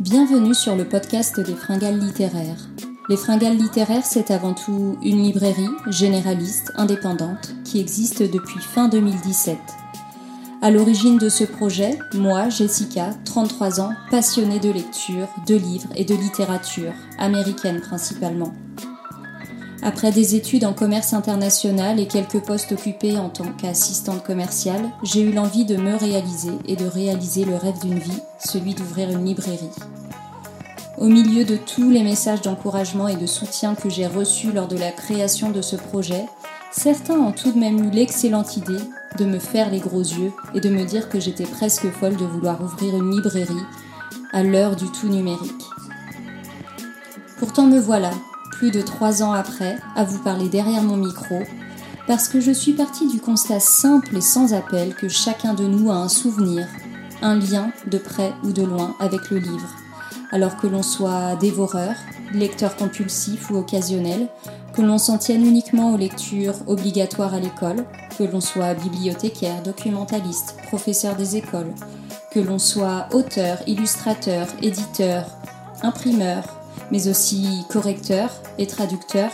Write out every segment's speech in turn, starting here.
Bienvenue sur le podcast des Fringales littéraires. Les Fringales littéraires, c'est avant tout une librairie généraliste, indépendante, qui existe depuis fin 2017. À l'origine de ce projet, moi, Jessica, 33 ans, passionnée de lecture, de livres et de littérature, américaine principalement. Après des études en commerce international et quelques postes occupés en tant qu'assistante commerciale, j'ai eu l'envie de me réaliser et de réaliser le rêve d'une vie, celui d'ouvrir une librairie. Au milieu de tous les messages d'encouragement et de soutien que j'ai reçus lors de la création de ce projet, certains ont tout de même eu l'excellente idée de me faire les gros yeux et de me dire que j'étais presque folle de vouloir ouvrir une librairie à l'heure du tout numérique. Pourtant me voilà, plus de trois ans après, à vous parler derrière mon micro, parce que je suis partie du constat simple et sans appel que chacun de nous a un souvenir, un lien de près ou de loin avec le livre. Alors que l'on soit dévoreur, lecteur compulsif ou occasionnel, que l'on s'en tienne uniquement aux lectures obligatoires à l'école, que l'on soit bibliothécaire, documentaliste, professeur des écoles, que l'on soit auteur, illustrateur, éditeur, imprimeur, mais aussi correcteur et traducteur,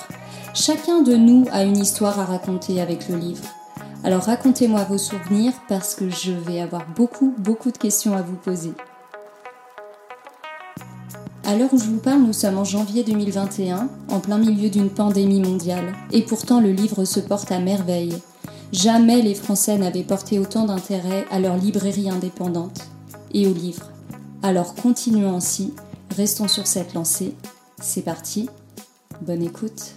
chacun de nous a une histoire à raconter avec le livre. Alors racontez-moi vos souvenirs parce que je vais avoir beaucoup, beaucoup de questions à vous poser. À l'heure où je vous parle, nous sommes en janvier 2021, en plein milieu d'une pandémie mondiale, et pourtant le livre se porte à merveille. Jamais les Français n'avaient porté autant d'intérêt à leur librairie indépendante et aux livres. Alors continuons ainsi Restons sur cette lancée. C'est parti. Bonne écoute.